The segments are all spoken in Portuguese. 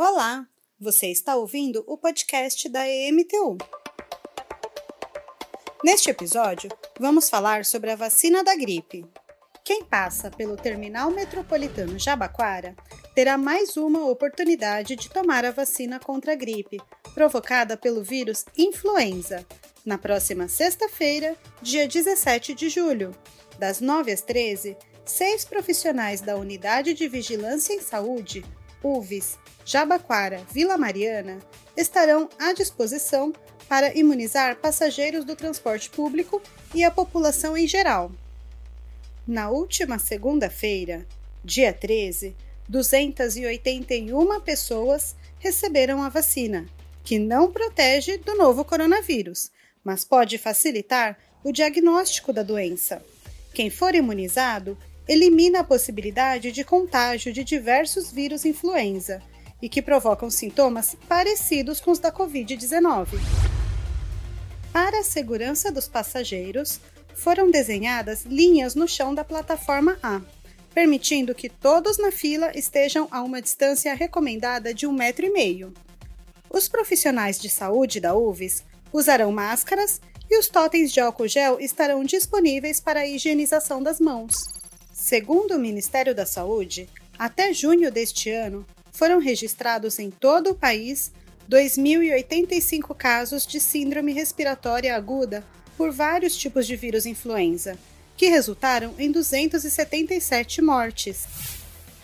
Olá, você está ouvindo o podcast da EMTU. Neste episódio, vamos falar sobre a vacina da gripe. Quem passa pelo Terminal Metropolitano Jabaquara terá mais uma oportunidade de tomar a vacina contra a gripe, provocada pelo vírus influenza, na próxima sexta-feira, dia 17 de julho, das 9 às 13, seis profissionais da Unidade de Vigilância em Saúde, UVS, Jabaquara, Vila Mariana, estarão à disposição para imunizar passageiros do transporte público e a população em geral. Na última segunda-feira, dia 13, 281 pessoas receberam a vacina, que não protege do novo coronavírus, mas pode facilitar o diagnóstico da doença. Quem for imunizado elimina a possibilidade de contágio de diversos vírus influenza e que provocam sintomas parecidos com os da Covid-19. Para a segurança dos passageiros, foram desenhadas linhas no chão da plataforma A, permitindo que todos na fila estejam a uma distância recomendada de um metro e meio. Os profissionais de saúde da UVS usarão máscaras e os totens de álcool gel estarão disponíveis para a higienização das mãos. Segundo o Ministério da Saúde, até junho deste ano, foram registrados em todo o país 2.085 casos de síndrome respiratória aguda por vários tipos de vírus influenza, que resultaram em 277 mortes.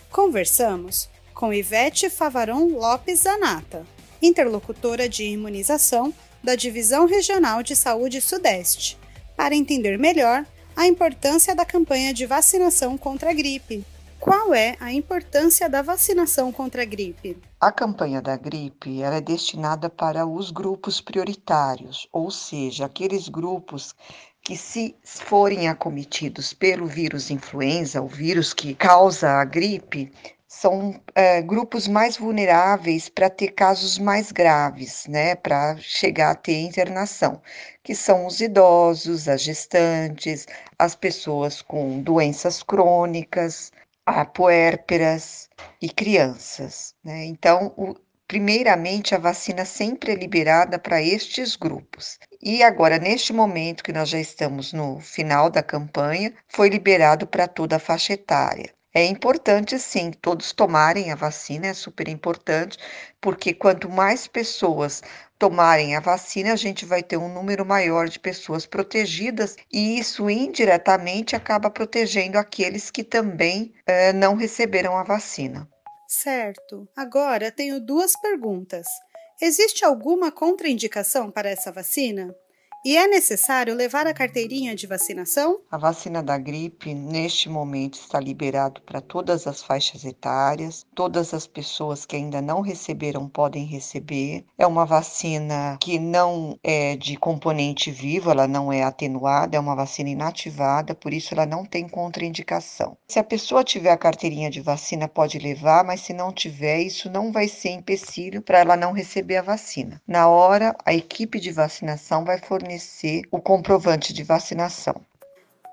Conversamos com Ivete Favaron Lopes Zanata, interlocutora de imunização da Divisão Regional de Saúde Sudeste, para entender melhor a importância da campanha de vacinação contra a gripe. Qual é a importância da vacinação contra a gripe? A campanha da gripe é destinada para os grupos prioritários, ou seja, aqueles grupos que, se forem acometidos pelo vírus influenza, o vírus que causa a gripe, são é, grupos mais vulneráveis para ter casos mais graves, né, para chegar a ter internação, que são os idosos, as gestantes, as pessoas com doenças crônicas, a puérperas e crianças. Né? Então, o, primeiramente, a vacina sempre é liberada para estes grupos. E agora, neste momento que nós já estamos no final da campanha, foi liberado para toda a faixa etária. É importante, sim, todos tomarem a vacina, é super importante, porque quanto mais pessoas tomarem a vacina, a gente vai ter um número maior de pessoas protegidas e isso indiretamente acaba protegendo aqueles que também eh, não receberam a vacina. Certo. Agora tenho duas perguntas. Existe alguma contraindicação para essa vacina? E é necessário levar a carteirinha de vacinação? A vacina da gripe, neste momento, está liberado para todas as faixas etárias. Todas as pessoas que ainda não receberam podem receber. É uma vacina que não é de componente vivo, ela não é atenuada, é uma vacina inativada, por isso ela não tem contraindicação. Se a pessoa tiver a carteirinha de vacina, pode levar, mas se não tiver, isso não vai ser empecilho para ela não receber a vacina. Na hora, a equipe de vacinação vai fornecer fornecer o comprovante de vacinação.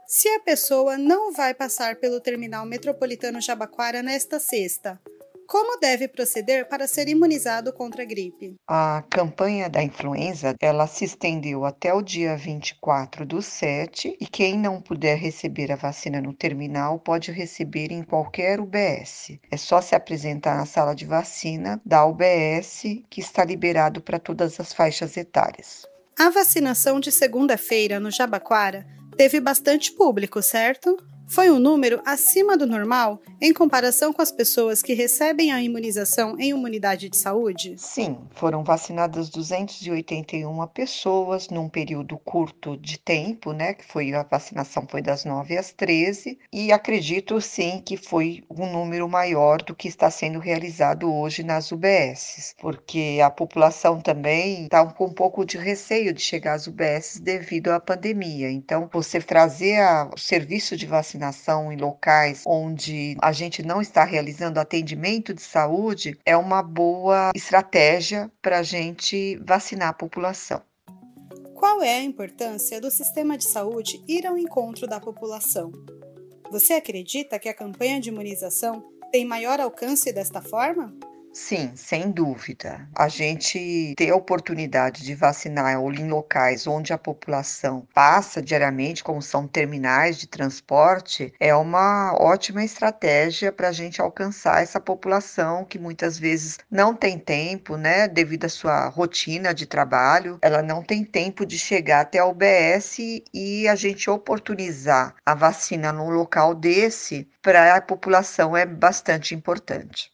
Se a pessoa não vai passar pelo terminal metropolitano Jabaquara nesta sexta, como deve proceder para ser imunizado contra a gripe? A campanha da influenza, ela se estendeu até o dia 24 do 7 e quem não puder receber a vacina no terminal pode receber em qualquer UBS. É só se apresentar na sala de vacina da UBS que está liberado para todas as faixas etárias. A vacinação de segunda-feira no Jabaquara teve bastante público, certo? Foi um número acima do normal em comparação com as pessoas que recebem a imunização em uma unidade de saúde? Sim, foram vacinadas 281 pessoas num período curto de tempo, né? Que foi a vacinação foi das 9 às 13, e acredito sim que foi um número maior do que está sendo realizado hoje nas UBSs, porque a população também está com um pouco de receio de chegar às UBSs devido à pandemia. Então, você trazer a, o serviço de vacinação vacinação em locais onde a gente não está realizando atendimento de saúde é uma boa estratégia para a gente vacinar a população. Qual é a importância do sistema de saúde ir ao encontro da população? Você acredita que a campanha de imunização tem maior alcance desta forma? Sim, sem dúvida. A gente ter a oportunidade de vacinar em locais onde a população passa diariamente, como são terminais de transporte, é uma ótima estratégia para a gente alcançar essa população que muitas vezes não tem tempo, né, devido à sua rotina de trabalho, ela não tem tempo de chegar até a UBS e a gente oportunizar a vacina num local desse para a população é bastante importante.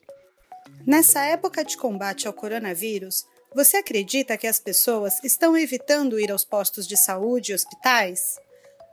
Nessa época de combate ao coronavírus, você acredita que as pessoas estão evitando ir aos postos de saúde e hospitais?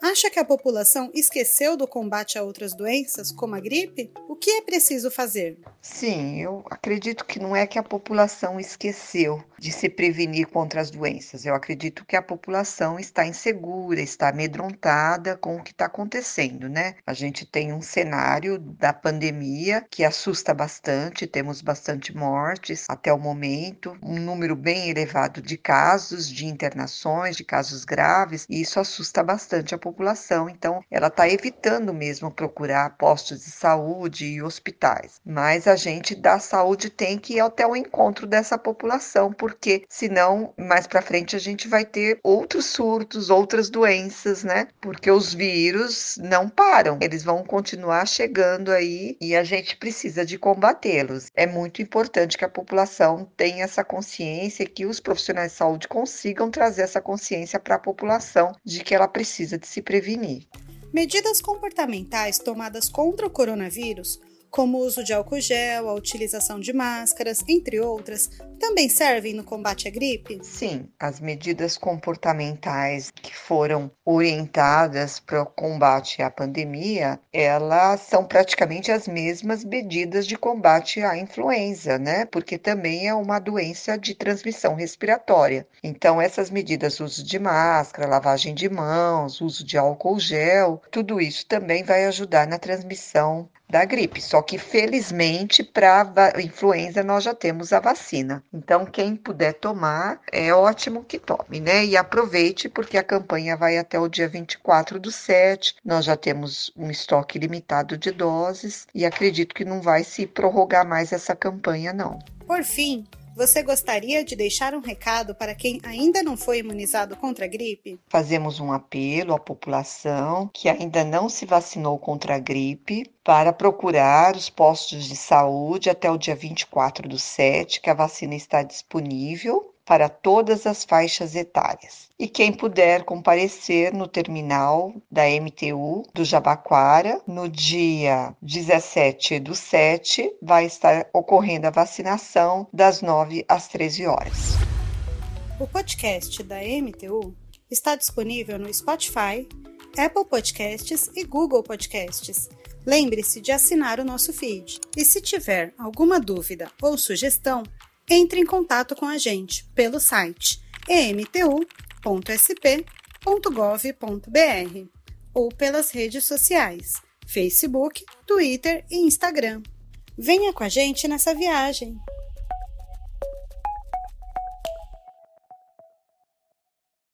Acha que a população esqueceu do combate a outras doenças, como a gripe? O que é preciso fazer? Sim, eu acredito que não é que a população esqueceu de se prevenir contra as doenças. Eu acredito que a população está insegura, está amedrontada com o que está acontecendo, né? A gente tem um cenário da pandemia que assusta bastante, temos bastante mortes até o momento, um número bem elevado de casos, de internações, de casos graves, e isso assusta bastante a população. Então, ela está evitando mesmo procurar postos de saúde e hospitais. Mas a gente da saúde tem que ir até o encontro dessa população, porque senão mais para frente a gente vai ter outros surtos, outras doenças, né? Porque os vírus não param, eles vão continuar chegando aí e a gente precisa de combatê-los. É muito importante que a população tenha essa consciência que os profissionais de saúde consigam trazer essa consciência para a população de que ela precisa de se prevenir. Medidas comportamentais tomadas contra o coronavírus, como o uso de álcool gel, a utilização de máscaras, entre outras, também servem no combate à gripe? Sim, as medidas comportamentais que foram orientadas para o combate à pandemia, elas são praticamente as mesmas medidas de combate à influenza, né? Porque também é uma doença de transmissão respiratória. Então, essas medidas, uso de máscara, lavagem de mãos, uso de álcool gel, tudo isso também vai ajudar na transmissão da gripe. Só que, felizmente, para a influenza nós já temos a vacina. Então, quem puder tomar, é ótimo que tome, né? E aproveite, porque a campanha vai até o dia 24 do 7. Nós já temos um estoque limitado de doses e acredito que não vai se prorrogar mais essa campanha, não. Por fim, você gostaria de deixar um recado para quem ainda não foi imunizado contra a gripe? Fazemos um apelo à população que ainda não se vacinou contra a gripe para procurar os postos de saúde até o dia 24 do 7, que a vacina está disponível para todas as faixas etárias. E quem puder comparecer no terminal da MTU do Jabaquara, no dia 17 do 7, vai estar ocorrendo a vacinação das 9 às 13 horas. O podcast da MTU está disponível no Spotify, Apple Podcasts e Google Podcasts. Lembre-se de assinar o nosso feed. E se tiver alguma dúvida ou sugestão, entre em contato com a gente pelo site emtu.sp.gov.br ou pelas redes sociais Facebook, Twitter e Instagram. Venha com a gente nessa viagem!